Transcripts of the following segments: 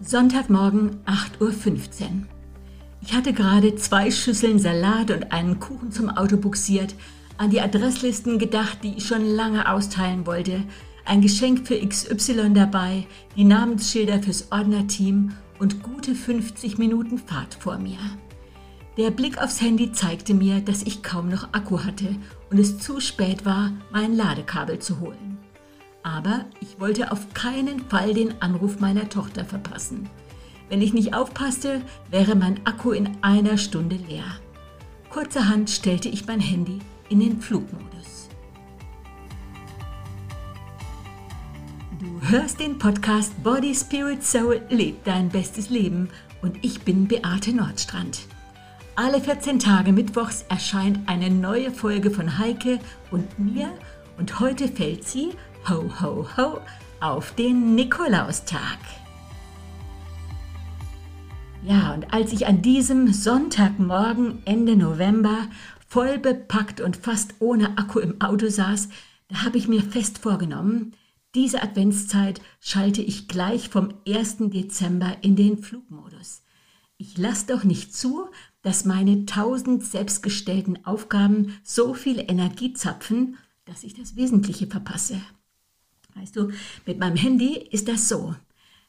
Sonntagmorgen 8.15 Uhr. Ich hatte gerade zwei Schüsseln Salat und einen Kuchen zum Auto buxiert, an die Adresslisten gedacht, die ich schon lange austeilen wollte, ein Geschenk für XY dabei, die Namensschilder fürs Ordnerteam und gute 50 Minuten Fahrt vor mir. Der Blick aufs Handy zeigte mir, dass ich kaum noch Akku hatte und es zu spät war, mein Ladekabel zu holen. Aber ich wollte auf keinen Fall den Anruf meiner Tochter verpassen. Wenn ich nicht aufpasste, wäre mein Akku in einer Stunde leer. Kurzerhand stellte ich mein Handy in den Flugmodus. Du hörst den Podcast Body, Spirit, Soul, lebt dein bestes Leben und ich bin Beate Nordstrand. Alle 14 Tage mittwochs erscheint eine neue Folge von Heike und mir und heute fällt sie ho, ho, ho, auf den Nikolaustag. Ja, und als ich an diesem Sonntagmorgen Ende November voll bepackt und fast ohne Akku im Auto saß, da habe ich mir fest vorgenommen, diese Adventszeit schalte ich gleich vom 1. Dezember in den Flugmodus. Ich lasse doch nicht zu, dass meine tausend selbstgestellten Aufgaben so viel Energie zapfen, dass ich das Wesentliche verpasse. Weißt du, mit meinem Handy ist das so.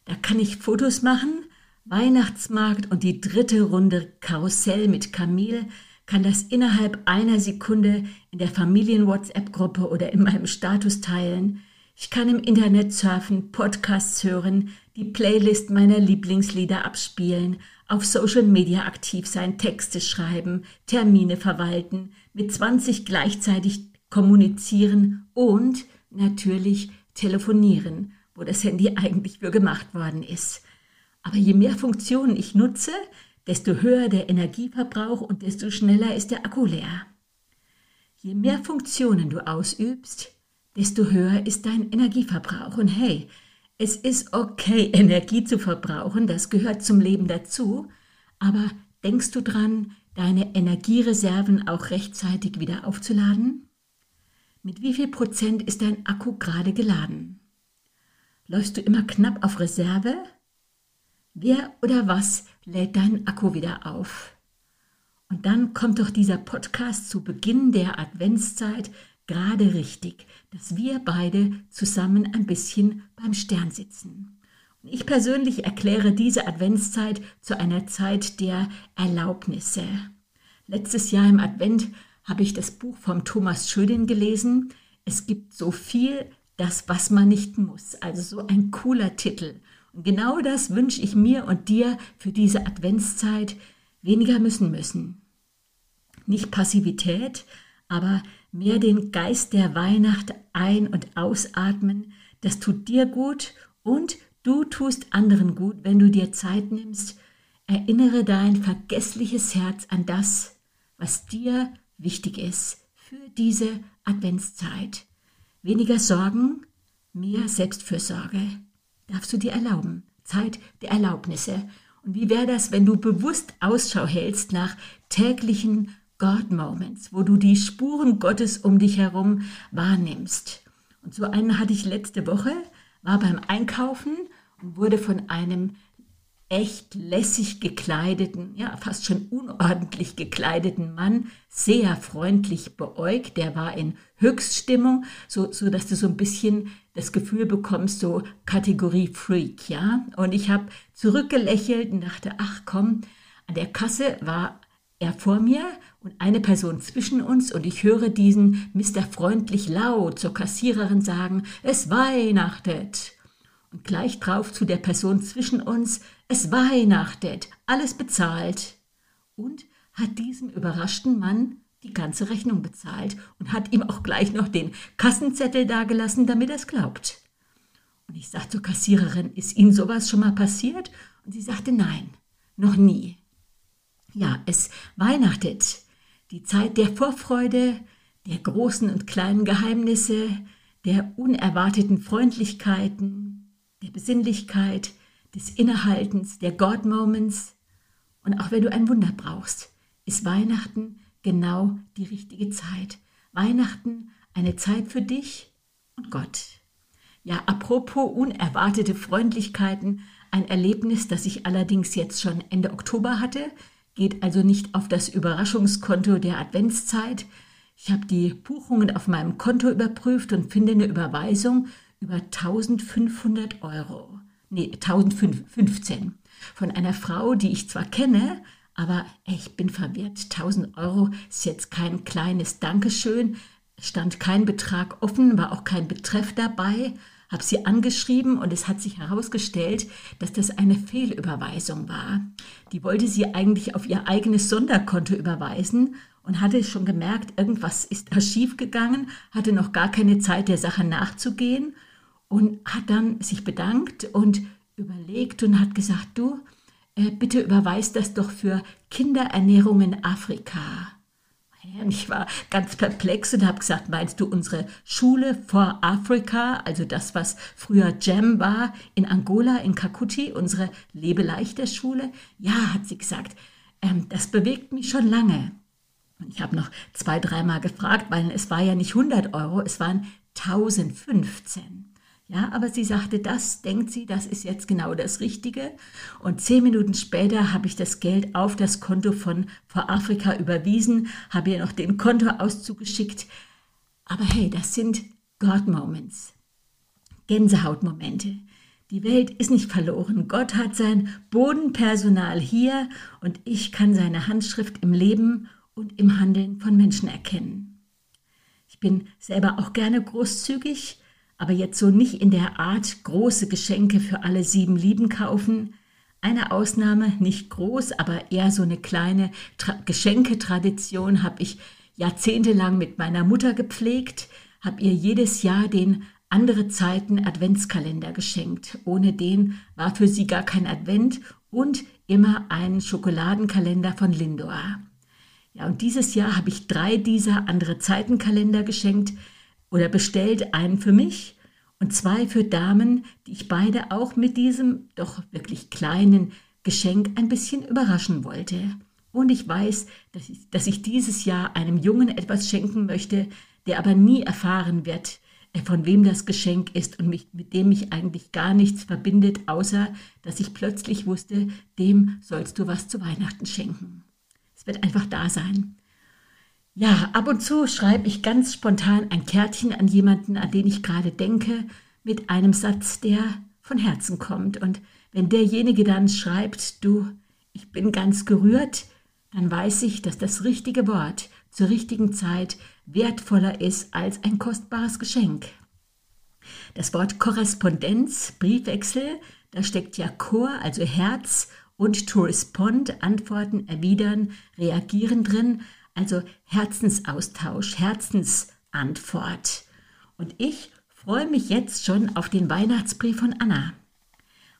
Da kann ich Fotos machen, Weihnachtsmarkt und die dritte Runde Karussell mit Kamil kann das innerhalb einer Sekunde in der Familien-WhatsApp-Gruppe oder in meinem Status teilen. Ich kann im Internet surfen, Podcasts hören, die Playlist meiner Lieblingslieder abspielen, auf Social Media aktiv sein, Texte schreiben, Termine verwalten, mit 20 gleichzeitig kommunizieren und natürlich telefonieren, wo das Handy eigentlich für gemacht worden ist. Aber je mehr Funktionen ich nutze, desto höher der Energieverbrauch und desto schneller ist der Akku leer. Je mehr Funktionen du ausübst, desto höher ist dein Energieverbrauch. Und hey, es ist okay, Energie zu verbrauchen, das gehört zum Leben dazu, aber denkst du dran, deine Energiereserven auch rechtzeitig wieder aufzuladen? Mit wie viel Prozent ist dein Akku gerade geladen? Läufst du immer knapp auf Reserve? Wer oder was lädt deinen Akku wieder auf? Und dann kommt doch dieser Podcast zu Beginn der Adventszeit gerade richtig, dass wir beide zusammen ein bisschen beim Stern sitzen. Und ich persönlich erkläre diese Adventszeit zu einer Zeit der Erlaubnisse. Letztes Jahr im Advent habe ich das Buch von Thomas Schödin gelesen. Es gibt so viel, das, was man nicht muss. Also so ein cooler Titel. Und genau das wünsche ich mir und dir für diese Adventszeit. Weniger müssen müssen. Nicht Passivität, aber mehr den Geist der Weihnacht ein- und ausatmen. Das tut dir gut und du tust anderen gut, wenn du dir Zeit nimmst. Erinnere dein vergessliches Herz an das, was dir wichtig ist für diese Adventszeit. Weniger Sorgen, mehr Selbstfürsorge. Darfst du dir erlauben. Zeit der Erlaubnisse. Und wie wäre das, wenn du bewusst Ausschau hältst nach täglichen God-Moments, wo du die Spuren Gottes um dich herum wahrnimmst? Und so einen hatte ich letzte Woche, war beim Einkaufen und wurde von einem echt lässig gekleideten, ja, fast schon unordentlich gekleideten Mann sehr freundlich beäugt. Der war in Höchststimmung, so, so dass du so ein bisschen das Gefühl bekommst, so Kategorie Freak, ja. Und ich habe zurückgelächelt und dachte, ach komm, an der Kasse war er vor mir und eine Person zwischen uns und ich höre diesen Mr. Freundlich laut zur Kassiererin sagen, es weihnachtet. Und gleich drauf zu der Person zwischen uns, es weihnachtet, alles bezahlt. Und hat diesem überraschten Mann die ganze Rechnung bezahlt und hat ihm auch gleich noch den Kassenzettel dagelassen, damit er es glaubt. Und ich sagte zur Kassiererin, ist Ihnen sowas schon mal passiert? Und sie sagte, nein, noch nie. Ja, es weihnachtet, die Zeit der Vorfreude, der großen und kleinen Geheimnisse, der unerwarteten Freundlichkeiten, der Besinnlichkeit, des Innehaltens, der God-Moments. Und auch wenn du ein Wunder brauchst, ist Weihnachten genau die richtige Zeit. Weihnachten eine Zeit für dich und Gott. Ja, apropos unerwartete Freundlichkeiten, Ein Erlebnis, das ich allerdings jetzt schon Ende Oktober hatte, geht also nicht auf das Überraschungskonto der Adventszeit. Ich habe die Buchungen auf meinem Konto überprüft und finde eine Überweisung über 1500 Euro. Nee, 1015. Von einer Frau, die ich zwar kenne, aber ich bin verwirrt. 1000 Euro ist jetzt kein kleines Dankeschön. Stand kein Betrag offen, war auch kein Betreff dabei. Habe sie angeschrieben und es hat sich herausgestellt, dass das eine Fehlüberweisung war. Die wollte sie eigentlich auf ihr eigenes Sonderkonto überweisen und hatte schon gemerkt, irgendwas ist da schiefgegangen, hatte noch gar keine Zeit, der Sache nachzugehen und hat dann sich bedankt und überlegt und hat gesagt, du, äh, bitte überweist das doch für Kinderernährung in Afrika. Und ich war ganz perplex und habe gesagt, meinst du unsere Schule for Africa, also das, was früher Jam war, in Angola, in Kakuti, unsere Lebeleichter Schule? Ja, hat sie gesagt, ähm, das bewegt mich schon lange. Und ich habe noch zwei, dreimal gefragt, weil es war ja nicht 100 Euro, es waren 1015. Ja, aber sie sagte, das denkt sie, das ist jetzt genau das Richtige. Und zehn Minuten später habe ich das Geld auf das Konto von vor Afrika überwiesen, habe ihr noch den Kontoauszug geschickt. Aber hey, das sind God-Moments, Gänsehautmomente. Die Welt ist nicht verloren. Gott hat sein Bodenpersonal hier und ich kann seine Handschrift im Leben und im Handeln von Menschen erkennen. Ich bin selber auch gerne großzügig aber jetzt so nicht in der Art große Geschenke für alle sieben Lieben kaufen. Eine Ausnahme, nicht groß, aber eher so eine kleine Tra Geschenketradition habe ich jahrzehntelang mit meiner Mutter gepflegt, habe ihr jedes Jahr den andere Zeiten Adventskalender geschenkt. Ohne den war für sie gar kein Advent und immer ein Schokoladenkalender von Lindor. Ja, und dieses Jahr habe ich drei dieser andere Zeitenkalender geschenkt, oder bestellt einen für mich und zwei für Damen, die ich beide auch mit diesem doch wirklich kleinen Geschenk ein bisschen überraschen wollte. Und ich weiß, dass ich, dass ich dieses Jahr einem Jungen etwas schenken möchte, der aber nie erfahren wird, äh, von wem das Geschenk ist und mich, mit dem mich eigentlich gar nichts verbindet, außer dass ich plötzlich wusste, dem sollst du was zu Weihnachten schenken. Es wird einfach da sein. Ja, ab und zu schreibe ich ganz spontan ein Kärtchen an jemanden, an den ich gerade denke, mit einem Satz, der von Herzen kommt. Und wenn derjenige dann schreibt, du, ich bin ganz gerührt, dann weiß ich, dass das richtige Wort zur richtigen Zeit wertvoller ist als ein kostbares Geschenk. Das Wort Korrespondenz, Briefwechsel, da steckt ja Chor, also Herz, und to respond, Antworten, erwidern, reagieren drin also Herzensaustausch, Herzensantwort. Und ich freue mich jetzt schon auf den Weihnachtsbrief von Anna.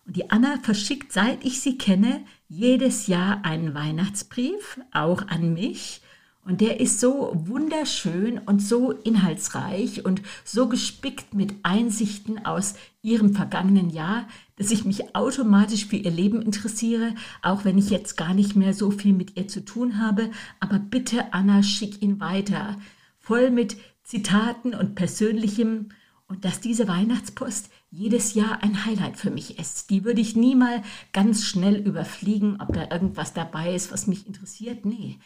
Und die Anna verschickt, seit ich sie kenne, jedes Jahr einen Weihnachtsbrief, auch an mich. Und der ist so wunderschön und so inhaltsreich und so gespickt mit Einsichten aus ihrem vergangenen Jahr, dass ich mich automatisch für ihr Leben interessiere, auch wenn ich jetzt gar nicht mehr so viel mit ihr zu tun habe. Aber bitte, Anna, schick ihn weiter. Voll mit Zitaten und Persönlichem. Und dass diese Weihnachtspost jedes Jahr ein Highlight für mich ist. Die würde ich nie mal ganz schnell überfliegen, ob da irgendwas dabei ist, was mich interessiert. Nee,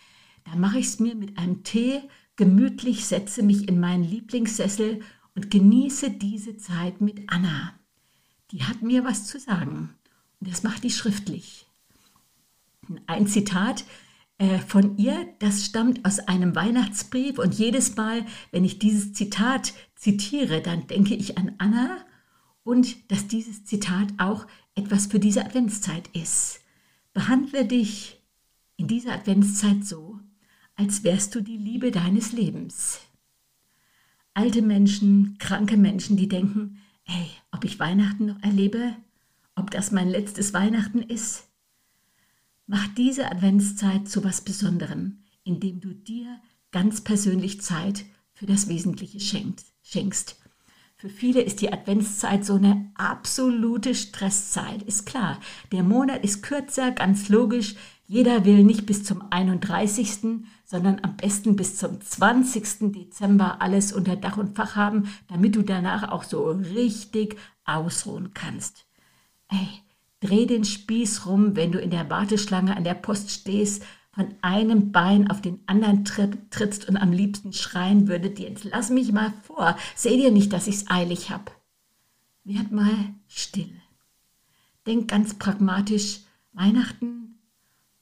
da mache ich es mir mit einem Tee gemütlich, setze mich in meinen Lieblingssessel und genieße diese Zeit mit Anna. Die hat mir was zu sagen und das macht die schriftlich. Ein Zitat äh, von ihr, das stammt aus einem Weihnachtsbrief und jedes Mal, wenn ich dieses Zitat zitiere, dann denke ich an Anna und dass dieses Zitat auch etwas für diese Adventszeit ist. Behandle dich in dieser Adventszeit so, als wärst du die Liebe deines Lebens. Alte Menschen, kranke Menschen, die denken, ey, ob ich Weihnachten noch erlebe, ob das mein letztes Weihnachten ist. Mach diese Adventszeit zu was Besonderem, indem du dir ganz persönlich Zeit für das Wesentliche schenkst. Für viele ist die Adventszeit so eine absolute Stresszeit. Ist klar, der Monat ist kürzer, ganz logisch. Jeder will nicht bis zum 31., sondern am besten bis zum 20. Dezember alles unter Dach und Fach haben, damit du danach auch so richtig ausruhen kannst. Ey, Dreh den Spieß rum, wenn du in der Warteschlange an der Post stehst, von einem Bein auf den anderen trittst und am liebsten schreien würdet, jetzt lass mich mal vor, seh dir nicht, dass ich's eilig hab. Werd mal still. Denk ganz pragmatisch, Weihnachten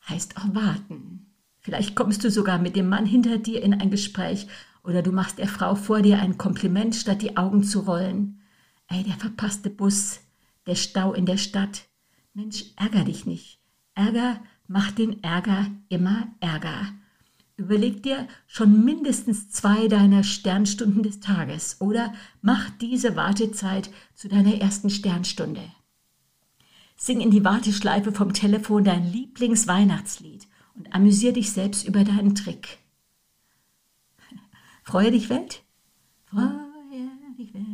heißt auch warten. Vielleicht kommst du sogar mit dem Mann hinter dir in ein Gespräch oder du machst der Frau vor dir ein Kompliment, statt die Augen zu rollen. Ey, der verpasste Bus, der Stau in der Stadt. Mensch, ärger dich nicht. Ärger macht den Ärger immer Ärger. Überleg dir schon mindestens zwei deiner Sternstunden des Tages oder mach diese Wartezeit zu deiner ersten Sternstunde. Sing in die Warteschleife vom Telefon dein Lieblingsweihnachtslied und amüsier dich selbst über deinen Trick. Freue dich Welt? Freue dich Welt.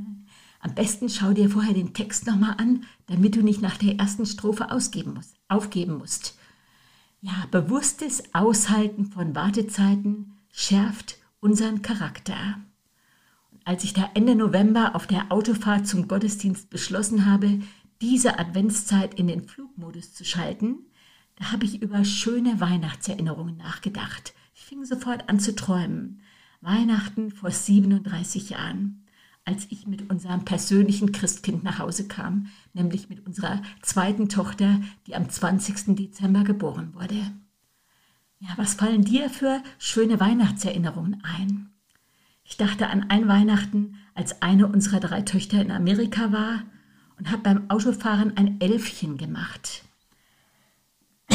Am besten schau dir vorher den Text nochmal an, damit du nicht nach der ersten Strophe ausgeben musst, aufgeben musst. Ja, bewusstes Aushalten von Wartezeiten schärft unseren Charakter. Und als ich da Ende November auf der Autofahrt zum Gottesdienst beschlossen habe, diese Adventszeit in den Flugmodus zu schalten, da habe ich über schöne Weihnachtserinnerungen nachgedacht. Ich fing sofort an zu träumen. Weihnachten vor 37 Jahren, als ich mit unserem persönlichen Christkind nach Hause kam, nämlich mit unserer zweiten Tochter, die am 20. Dezember geboren wurde. Ja, was fallen dir für schöne Weihnachtserinnerungen ein? Ich dachte an ein Weihnachten, als eine unserer drei Töchter in Amerika war und habe beim Autofahren ein Elfchen gemacht.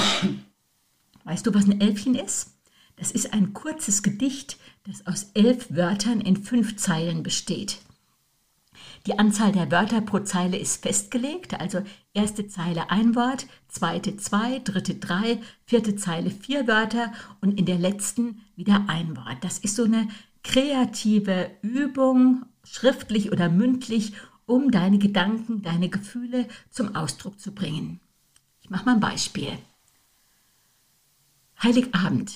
Weißt du, was ein Elfchen ist? Das ist ein kurzes Gedicht, das aus elf Wörtern in fünf Zeilen besteht. Die Anzahl der Wörter pro Zeile ist festgelegt, also erste Zeile ein Wort, zweite zwei, dritte drei, vierte Zeile vier Wörter und in der letzten wieder ein Wort. Das ist so eine kreative Übung, schriftlich oder mündlich, um deine Gedanken, deine Gefühle zum Ausdruck zu bringen. Ich mache mal ein Beispiel. Heiligabend.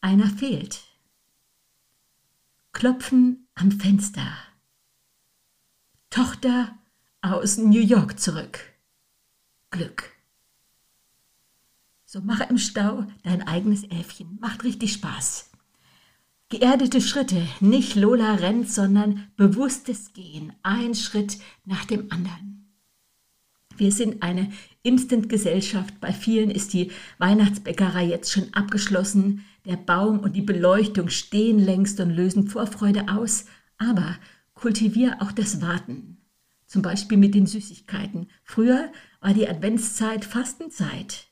Einer fehlt. Klopfen am Fenster. Tochter aus New York zurück. Glück. So mach im Stau dein eigenes Elfchen. Macht richtig Spaß. Geerdete Schritte, nicht Lola rennt, sondern bewusstes Gehen, ein Schritt nach dem anderen. Wir sind eine Instant-Gesellschaft. Bei vielen ist die Weihnachtsbäckerei jetzt schon abgeschlossen. Der Baum und die Beleuchtung stehen längst und lösen Vorfreude aus. Aber kultivier auch das Warten. Zum Beispiel mit den Süßigkeiten. Früher war die Adventszeit Fastenzeit.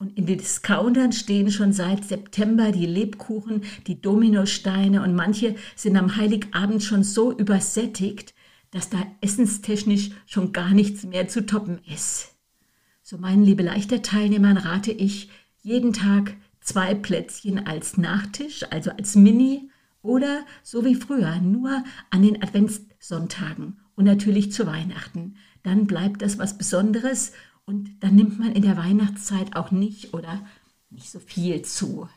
Und in den Discountern stehen schon seit September die Lebkuchen, die Dominosteine und manche sind am Heiligabend schon so übersättigt, dass da essenstechnisch schon gar nichts mehr zu toppen ist. So meinen liebe leichter Teilnehmern rate ich, jeden Tag zwei Plätzchen als Nachtisch, also als Mini oder so wie früher nur an den Adventssonntagen und natürlich zu Weihnachten. Dann bleibt das was Besonderes und dann nimmt man in der Weihnachtszeit auch nicht oder nicht so viel zu.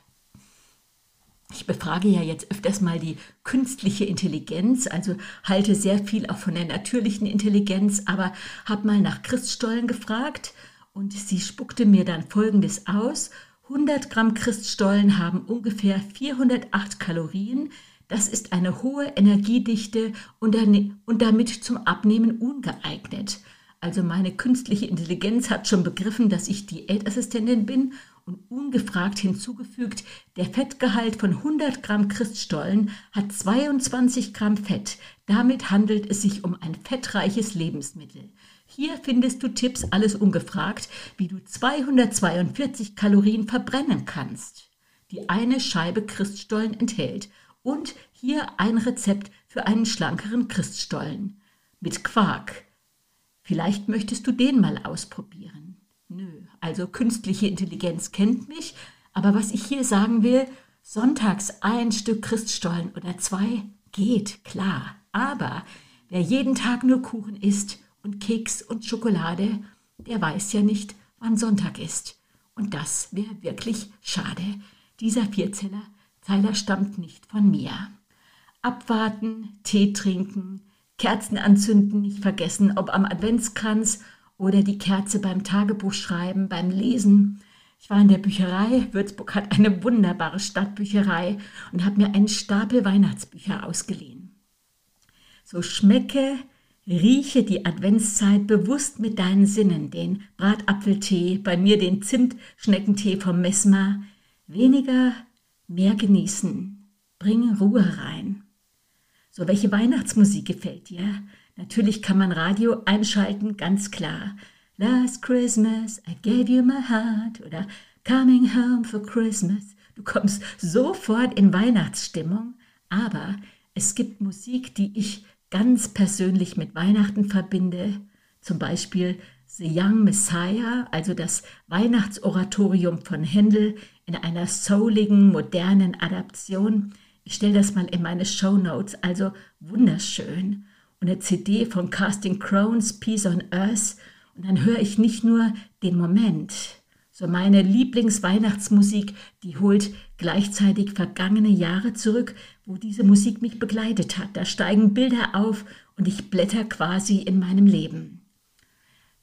Ich befrage ja jetzt öfters mal die künstliche Intelligenz, also halte sehr viel auch von der natürlichen Intelligenz, aber habe mal nach Christstollen gefragt und sie spuckte mir dann Folgendes aus. 100 Gramm Christstollen haben ungefähr 408 Kalorien. Das ist eine hohe Energiedichte und damit zum Abnehmen ungeeignet. Also meine künstliche Intelligenz hat schon begriffen, dass ich Diätassistentin bin und ungefragt hinzugefügt, der Fettgehalt von 100 Gramm Christstollen hat 22 Gramm Fett. Damit handelt es sich um ein fettreiches Lebensmittel. Hier findest du Tipps, alles ungefragt, wie du 242 Kalorien verbrennen kannst, die eine Scheibe Christstollen enthält. Und hier ein Rezept für einen schlankeren Christstollen. Mit Quark, Vielleicht möchtest du den mal ausprobieren. Nö, also künstliche Intelligenz kennt mich, aber was ich hier sagen will, sonntags ein Stück Christstollen oder zwei geht, klar. Aber wer jeden Tag nur Kuchen isst und Keks und Schokolade, der weiß ja nicht, wann Sonntag ist. Und das wäre wirklich schade. Dieser Vierzeiler Zeiler stammt nicht von mir. Abwarten, Tee trinken, Kerzen anzünden nicht vergessen, ob am Adventskranz oder die Kerze beim Tagebuchschreiben, beim Lesen. Ich war in der Bücherei. Würzburg hat eine wunderbare Stadtbücherei und habe mir einen Stapel Weihnachtsbücher ausgeliehen. So schmecke, rieche die Adventszeit bewusst mit deinen Sinnen, den Bratapfeltee, bei mir den Zimtschneckentee vom Messmer. Weniger, mehr genießen. Bring Ruhe rein. So, welche Weihnachtsmusik gefällt dir? Natürlich kann man Radio einschalten, ganz klar. Last Christmas I gave you my heart oder Coming home for Christmas. Du kommst sofort in Weihnachtsstimmung, aber es gibt Musik, die ich ganz persönlich mit Weihnachten verbinde. Zum Beispiel The Young Messiah, also das Weihnachtsoratorium von Händel in einer souligen, modernen Adaption. Ich stelle das mal in meine Show Notes, also wunderschön. Und eine CD von Casting Crowns, Peace on Earth. Und dann höre ich nicht nur den Moment. So meine Lieblingsweihnachtsmusik, die holt gleichzeitig vergangene Jahre zurück, wo diese Musik mich begleitet hat. Da steigen Bilder auf und ich blätter quasi in meinem Leben.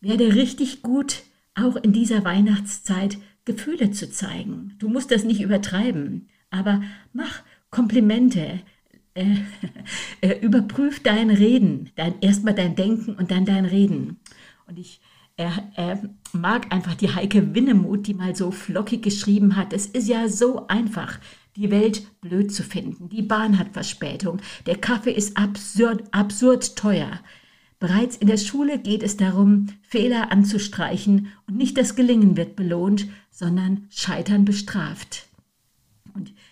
Werde richtig gut, auch in dieser Weihnachtszeit Gefühle zu zeigen. Du musst das nicht übertreiben, aber mach Komplimente, äh, äh, überprüf dein Reden, dein, erstmal dein Denken und dann dein Reden. Und ich äh, mag einfach die Heike Winnemuth, die mal so flockig geschrieben hat. Es ist ja so einfach, die Welt blöd zu finden. Die Bahn hat Verspätung. Der Kaffee ist absurd, absurd teuer. Bereits in der Schule geht es darum, Fehler anzustreichen und nicht das Gelingen wird belohnt, sondern Scheitern bestraft.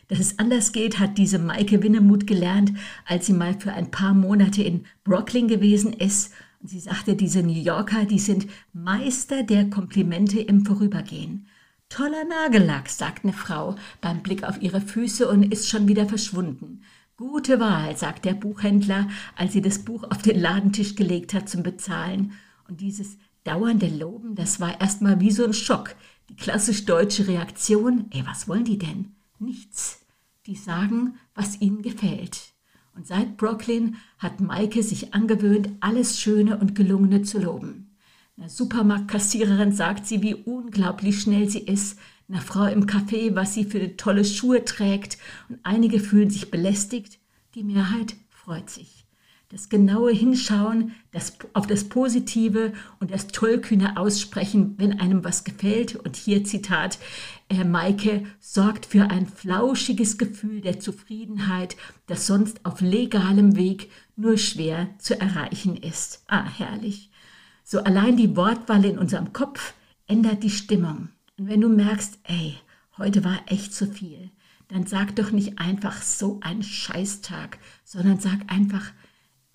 Dass es anders geht, hat diese Maike Winnemuth gelernt, als sie mal für ein paar Monate in Brooklyn gewesen ist. Und sie sagte, diese New Yorker, die sind Meister der Komplimente im Vorübergehen. Toller Nagellack, sagt eine Frau beim Blick auf ihre Füße und ist schon wieder verschwunden. Gute Wahl, sagt der Buchhändler, als sie das Buch auf den Ladentisch gelegt hat zum Bezahlen. Und dieses dauernde Loben, das war erstmal wie so ein Schock. Die klassisch deutsche Reaktion, ey, was wollen die denn? Nichts. Die sagen, was ihnen gefällt. Und seit Brooklyn hat Maike sich angewöhnt, alles Schöne und Gelungene zu loben. Einer Supermarktkassiererin sagt sie, wie unglaublich schnell sie ist. Einer Frau im Café, was sie für tolle Schuhe trägt. Und einige fühlen sich belästigt. Die Mehrheit freut sich das genaue Hinschauen das, auf das Positive und das tollkühne Aussprechen, wenn einem was gefällt. Und hier Zitat, äh, Maike sorgt für ein flauschiges Gefühl der Zufriedenheit, das sonst auf legalem Weg nur schwer zu erreichen ist. Ah, herrlich. So allein die Wortwahl in unserem Kopf ändert die Stimmung. Und wenn du merkst, ey, heute war echt zu viel, dann sag doch nicht einfach so ein Scheißtag, sondern sag einfach,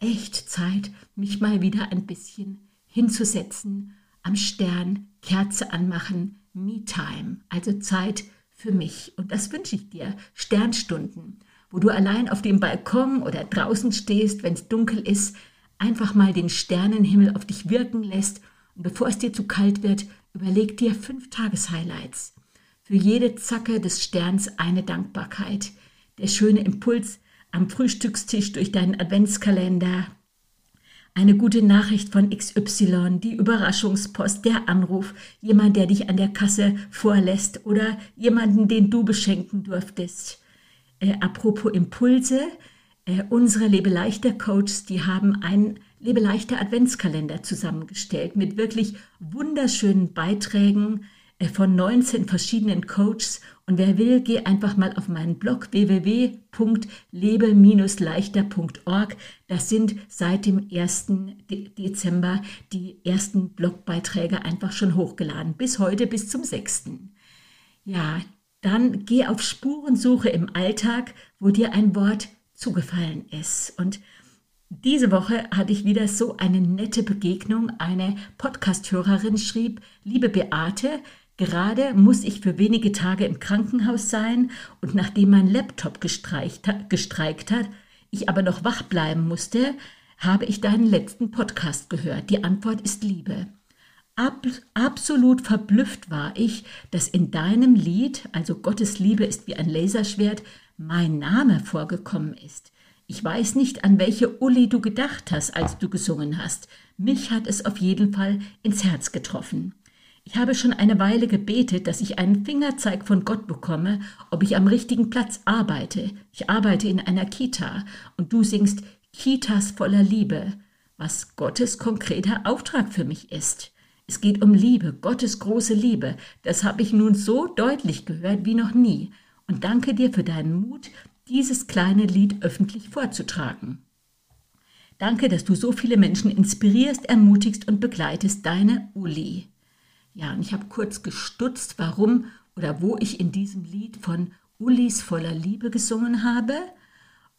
echt Zeit, mich mal wieder ein bisschen hinzusetzen, am Stern, Kerze anmachen, Me-Time, also Zeit für mich. Und das wünsche ich dir, Sternstunden, wo du allein auf dem Balkon oder draußen stehst, wenn es dunkel ist, einfach mal den Sternenhimmel auf dich wirken lässt und bevor es dir zu kalt wird, überleg dir fünf Tageshighlights. Für jede Zacke des Sterns eine Dankbarkeit. Der schöne Impuls, am Frühstückstisch durch deinen Adventskalender. Eine gute Nachricht von XY, die Überraschungspost, der Anruf, jemand, der dich an der Kasse vorlässt oder jemanden, den du beschenken durftest. Äh, apropos Impulse, äh, unsere Lebeleichter Coaches, die haben einen Lebeleichter Adventskalender zusammengestellt mit wirklich wunderschönen Beiträgen, äh, von 19 verschiedenen Coaches. Und wer will, geh einfach mal auf meinen Blog www.lebe-leichter.org. Das sind seit dem 1. Dezember die ersten Blogbeiträge einfach schon hochgeladen. Bis heute, bis zum 6. Ja, dann geh auf Spurensuche im Alltag, wo dir ein Wort zugefallen ist. Und diese Woche hatte ich wieder so eine nette Begegnung. Eine Podcasthörerin schrieb, liebe Beate, Gerade muss ich für wenige Tage im Krankenhaus sein und nachdem mein Laptop gestreikt hat, ich aber noch wach bleiben musste, habe ich deinen letzten Podcast gehört. Die Antwort ist Liebe. Ab, absolut verblüfft war ich, dass in deinem Lied, also Gottes Liebe ist wie ein Laserschwert, mein Name vorgekommen ist. Ich weiß nicht, an welche Uli du gedacht hast, als du gesungen hast. Mich hat es auf jeden Fall ins Herz getroffen. Ich habe schon eine Weile gebetet, dass ich einen Fingerzeig von Gott bekomme, ob ich am richtigen Platz arbeite. Ich arbeite in einer Kita und du singst Kitas voller Liebe, was Gottes konkreter Auftrag für mich ist. Es geht um Liebe, Gottes große Liebe. Das habe ich nun so deutlich gehört wie noch nie. Und danke dir für deinen Mut, dieses kleine Lied öffentlich vorzutragen. Danke, dass du so viele Menschen inspirierst, ermutigst und begleitest. Deine Uli. Ja, und ich habe kurz gestutzt, warum oder wo ich in diesem Lied von Ulis voller Liebe gesungen habe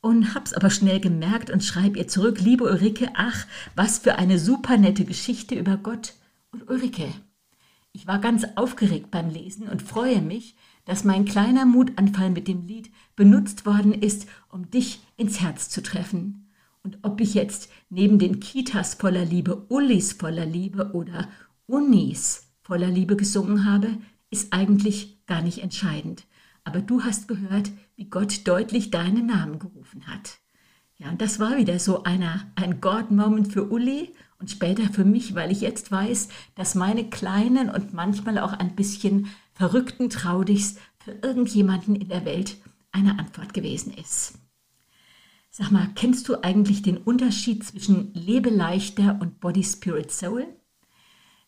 und hab's aber schnell gemerkt und schreibe ihr zurück, liebe Ulrike, ach, was für eine super nette Geschichte über Gott und Ulrike. Ich war ganz aufgeregt beim Lesen und freue mich, dass mein kleiner Mutanfall mit dem Lied benutzt worden ist, um dich ins Herz zu treffen. Und ob ich jetzt neben den Kitas voller Liebe, Ullis voller Liebe oder Unis voller Liebe gesungen habe, ist eigentlich gar nicht entscheidend. Aber du hast gehört, wie Gott deutlich deinen Namen gerufen hat. Ja, und das war wieder so einer, ein God-Moment für Uli und später für mich, weil ich jetzt weiß, dass meine kleinen und manchmal auch ein bisschen verrückten Traudigs für irgendjemanden in der Welt eine Antwort gewesen ist. Sag mal, kennst du eigentlich den Unterschied zwischen Lebe leichter und Body Spirit Soul?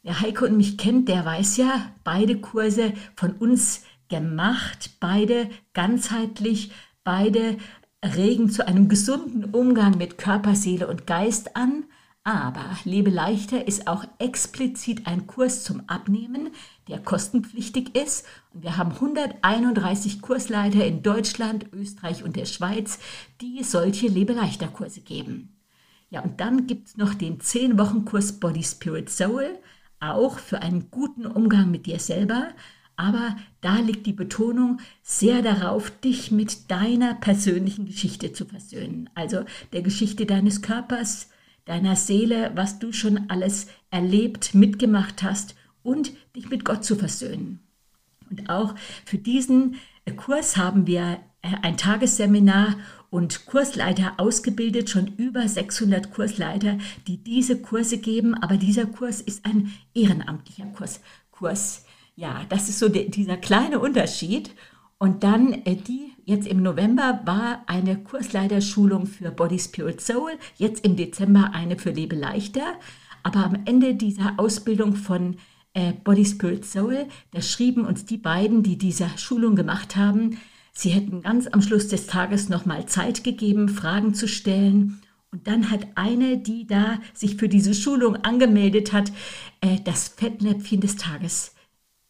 Wer Heiko und mich kennt, der weiß ja, beide Kurse von uns gemacht, beide ganzheitlich, beide regen zu einem gesunden Umgang mit Körper, Seele und Geist an. Aber Lebe leichter ist auch explizit ein Kurs zum Abnehmen, der kostenpflichtig ist. Und wir haben 131 Kursleiter in Deutschland, Österreich und der Schweiz, die solche Lebe leichter Kurse geben. Ja, und dann gibt es noch den 10-Wochen-Kurs Body Spirit Soul auch für einen guten Umgang mit dir selber, aber da liegt die Betonung sehr darauf, dich mit deiner persönlichen Geschichte zu versöhnen, also der Geschichte deines Körpers, deiner Seele, was du schon alles erlebt, mitgemacht hast und dich mit Gott zu versöhnen. Und auch für diesen Kurs haben wir ein Tagesseminar und Kursleiter ausgebildet, schon über 600 Kursleiter, die diese Kurse geben. Aber dieser Kurs ist ein ehrenamtlicher Kurs. Kurs. Ja, das ist so de, dieser kleine Unterschied. Und dann äh, die, jetzt im November war eine Kursleiterschulung für Body Spirit Soul, jetzt im Dezember eine für Lebe leichter. Aber am Ende dieser Ausbildung von äh, Body Spirit Soul, da schrieben uns die beiden, die diese Schulung gemacht haben, Sie hätten ganz am Schluss des Tages nochmal Zeit gegeben, Fragen zu stellen. Und dann hat eine, die da sich für diese Schulung angemeldet hat, äh, das Fettnäpfchen des Tages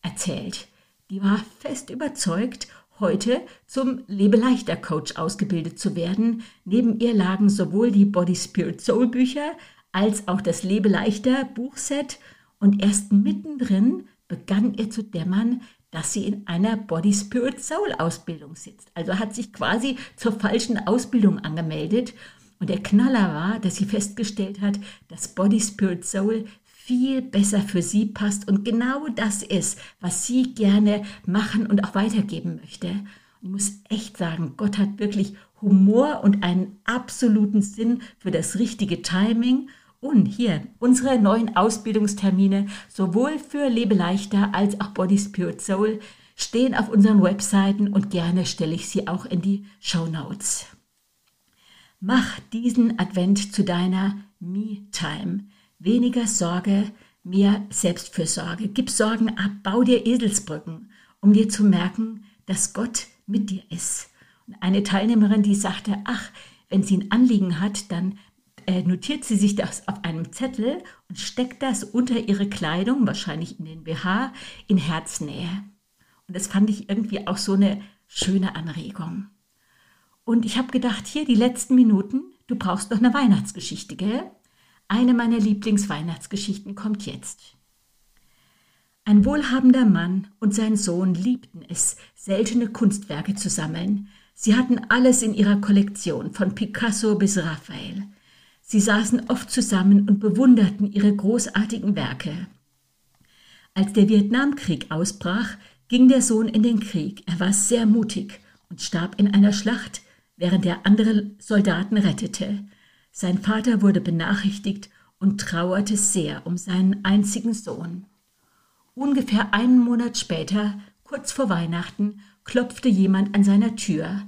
erzählt. Die war fest überzeugt, heute zum Lebeleichter Coach ausgebildet zu werden. Neben ihr lagen sowohl die Body Spirit Soul Bücher als auch das Lebeleichter Buchset und erst mittendrin begann ihr zu dämmern, dass sie in einer Body Spirit Soul Ausbildung sitzt. Also hat sich quasi zur falschen Ausbildung angemeldet. Und der Knaller war, dass sie festgestellt hat, dass Body Spirit Soul viel besser für sie passt und genau das ist, was sie gerne machen und auch weitergeben möchte. Ich muss echt sagen, Gott hat wirklich Humor und einen absoluten Sinn für das richtige Timing und hier unsere neuen Ausbildungstermine, sowohl für Lebe leichter als auch Body Spirit Soul, stehen auf unseren Webseiten und gerne stelle ich sie auch in die Show Notes. Mach diesen Advent zu deiner Me-Time. Weniger Sorge, mehr Selbstfürsorge. Gib Sorgen ab, bau dir Eselsbrücken, um dir zu merken, dass Gott mit dir ist. Und eine Teilnehmerin, die sagte, ach, wenn sie ein Anliegen hat, dann äh, notiert sie sich das auf einem Zettel und steckt das unter ihre Kleidung, wahrscheinlich in den BH, in Herznähe. Und das fand ich irgendwie auch so eine schöne Anregung. Und ich habe gedacht, hier die letzten Minuten, du brauchst noch eine Weihnachtsgeschichte, gell? Eine meiner Lieblingsweihnachtsgeschichten kommt jetzt. Ein wohlhabender Mann und sein Sohn liebten es, seltene Kunstwerke zu sammeln. Sie hatten alles in ihrer Kollektion, von Picasso bis Raphael. Sie saßen oft zusammen und bewunderten ihre großartigen Werke. Als der Vietnamkrieg ausbrach, ging der Sohn in den Krieg. Er war sehr mutig und starb in einer Schlacht während er andere Soldaten rettete. Sein Vater wurde benachrichtigt und trauerte sehr um seinen einzigen Sohn. Ungefähr einen Monat später, kurz vor Weihnachten, klopfte jemand an seiner Tür.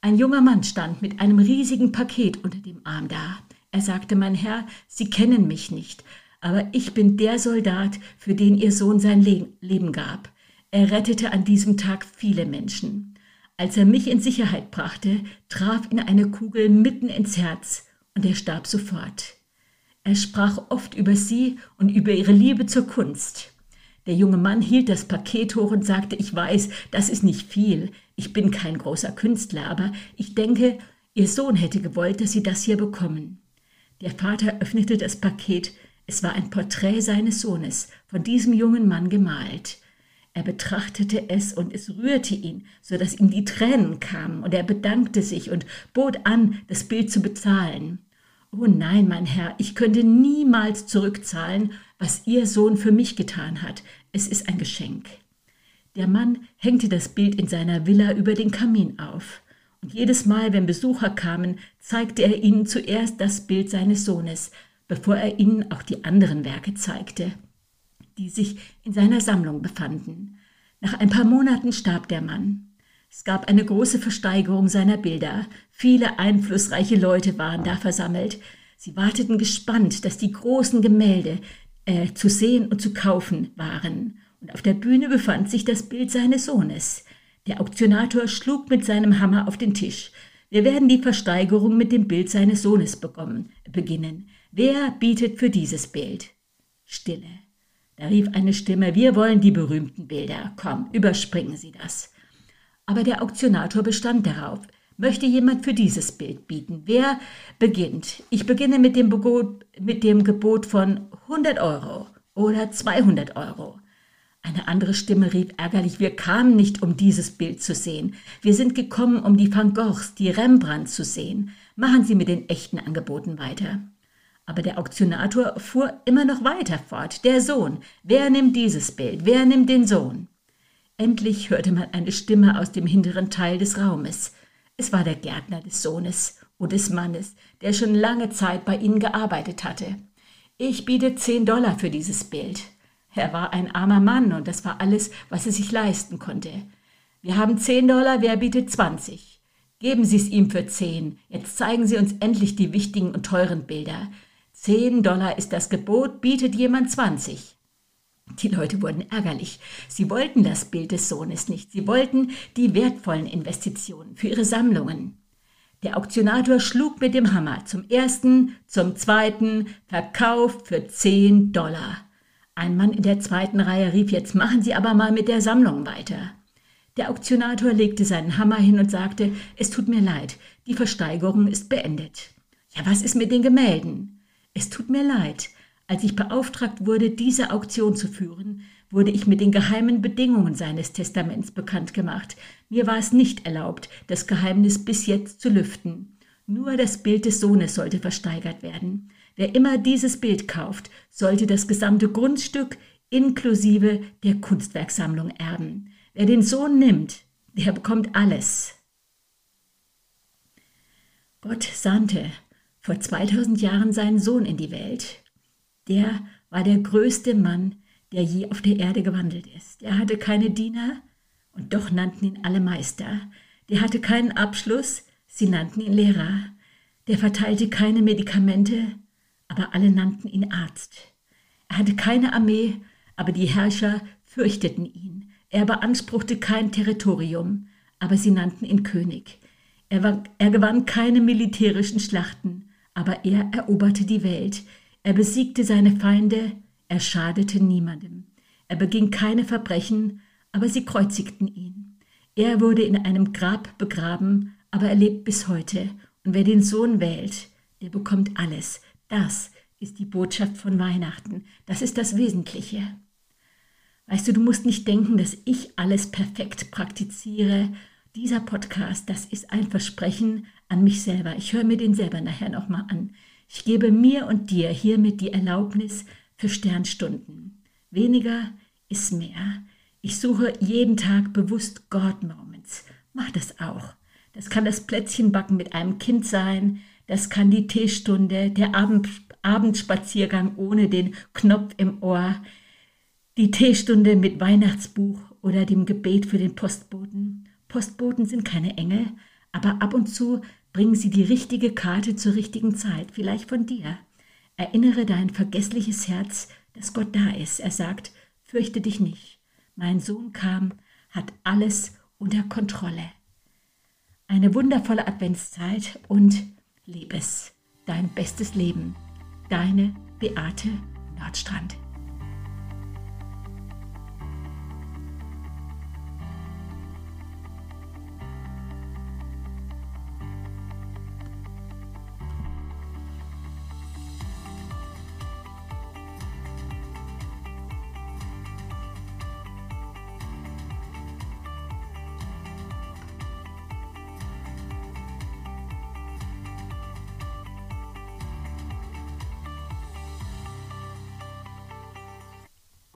Ein junger Mann stand mit einem riesigen Paket unter dem Arm da. Er sagte, mein Herr, Sie kennen mich nicht, aber ich bin der Soldat, für den Ihr Sohn sein Le Leben gab. Er rettete an diesem Tag viele Menschen. Als er mich in Sicherheit brachte, traf ihn eine Kugel mitten ins Herz und er starb sofort. Er sprach oft über sie und über ihre Liebe zur Kunst. Der junge Mann hielt das Paket hoch und sagte, ich weiß, das ist nicht viel, ich bin kein großer Künstler, aber ich denke, Ihr Sohn hätte gewollt, dass Sie das hier bekommen. Der Vater öffnete das Paket. Es war ein Porträt seines Sohnes, von diesem jungen Mann gemalt. Er betrachtete es und es rührte ihn, so dass ihm die Tränen kamen, und er bedankte sich und bot an, das Bild zu bezahlen. Oh nein, mein Herr, ich könnte niemals zurückzahlen, was Ihr Sohn für mich getan hat. Es ist ein Geschenk. Der Mann hängte das Bild in seiner Villa über den Kamin auf. Jedes Mal, wenn Besucher kamen, zeigte er ihnen zuerst das Bild seines Sohnes, bevor er ihnen auch die anderen Werke zeigte, die sich in seiner Sammlung befanden. Nach ein paar Monaten starb der Mann. Es gab eine große Versteigerung seiner Bilder. Viele einflussreiche Leute waren da versammelt. Sie warteten gespannt, dass die großen Gemälde äh, zu sehen und zu kaufen waren. Und auf der Bühne befand sich das Bild seines Sohnes. Der Auktionator schlug mit seinem Hammer auf den Tisch. Wir werden die Versteigerung mit dem Bild seines Sohnes bekommen, beginnen. Wer bietet für dieses Bild? Stille. Da rief eine Stimme, wir wollen die berühmten Bilder. Komm, überspringen Sie das. Aber der Auktionator bestand darauf. Möchte jemand für dieses Bild bieten? Wer beginnt? Ich beginne mit dem, Gebot, mit dem Gebot von 100 Euro oder 200 Euro. Eine andere Stimme rief ärgerlich, wir kamen nicht, um dieses Bild zu sehen. Wir sind gekommen, um die Van Goghs, die Rembrandt zu sehen. Machen Sie mit den echten Angeboten weiter. Aber der Auktionator fuhr immer noch weiter fort. Der Sohn. Wer nimmt dieses Bild? Wer nimmt den Sohn? Endlich hörte man eine Stimme aus dem hinteren Teil des Raumes. Es war der Gärtner des Sohnes und des Mannes, der schon lange Zeit bei ihnen gearbeitet hatte. Ich biete zehn Dollar für dieses Bild. Er war ein armer Mann und das war alles, was er sich leisten konnte. Wir haben zehn Dollar, wer bietet zwanzig? Geben Sie es ihm für zehn. Jetzt zeigen Sie uns endlich die wichtigen und teuren Bilder. Zehn Dollar ist das Gebot, bietet jemand zwanzig. Die Leute wurden ärgerlich. Sie wollten das Bild des Sohnes nicht. Sie wollten die wertvollen Investitionen für ihre Sammlungen. Der Auktionator schlug mit dem Hammer zum ersten, zum zweiten, Verkauf für zehn Dollar. Ein Mann in der zweiten Reihe rief jetzt, machen Sie aber mal mit der Sammlung weiter. Der Auktionator legte seinen Hammer hin und sagte, es tut mir leid, die Versteigerung ist beendet. Ja, was ist mit den Gemälden? Es tut mir leid. Als ich beauftragt wurde, diese Auktion zu führen, wurde ich mit den geheimen Bedingungen seines Testaments bekannt gemacht. Mir war es nicht erlaubt, das Geheimnis bis jetzt zu lüften. Nur das Bild des Sohnes sollte versteigert werden. Wer immer dieses Bild kauft, sollte das gesamte Grundstück inklusive der Kunstwerksammlung erben. Wer den Sohn nimmt, der bekommt alles. Gott sandte vor 2000 Jahren seinen Sohn in die Welt. Der war der größte Mann, der je auf der Erde gewandelt ist. Er hatte keine Diener und doch nannten ihn alle Meister. Der hatte keinen Abschluss, sie nannten ihn Lehrer. Der verteilte keine Medikamente, aber alle nannten ihn Arzt. Er hatte keine Armee, aber die Herrscher fürchteten ihn. Er beanspruchte kein Territorium, aber sie nannten ihn König. Er, war, er gewann keine militärischen Schlachten, aber er eroberte die Welt. Er besiegte seine Feinde, er schadete niemandem. Er beging keine Verbrechen, aber sie kreuzigten ihn. Er wurde in einem Grab begraben, aber er lebt bis heute. Und wer den Sohn wählt, der bekommt alles, das ist die Botschaft von Weihnachten. Das ist das Wesentliche. Weißt du, du musst nicht denken, dass ich alles perfekt praktiziere. Dieser Podcast, das ist ein Versprechen an mich selber. Ich höre mir den selber nachher nochmal an. Ich gebe mir und dir hiermit die Erlaubnis für Sternstunden. Weniger ist mehr. Ich suche jeden Tag bewusst God-Moments. Mach das auch. Das kann das Plätzchenbacken mit einem Kind sein, das kann die Teestunde, der Abend, Abendspaziergang ohne den Knopf im Ohr, die Teestunde mit Weihnachtsbuch oder dem Gebet für den Postboten. Postboten sind keine Engel, aber ab und zu bringen sie die richtige Karte zur richtigen Zeit, vielleicht von dir. Erinnere dein vergessliches Herz, dass Gott da ist. Er sagt, fürchte dich nicht. Mein Sohn kam, hat alles unter Kontrolle. Eine wundervolle Adventszeit und lebe es. Dein bestes Leben. Deine Beate Nordstrand.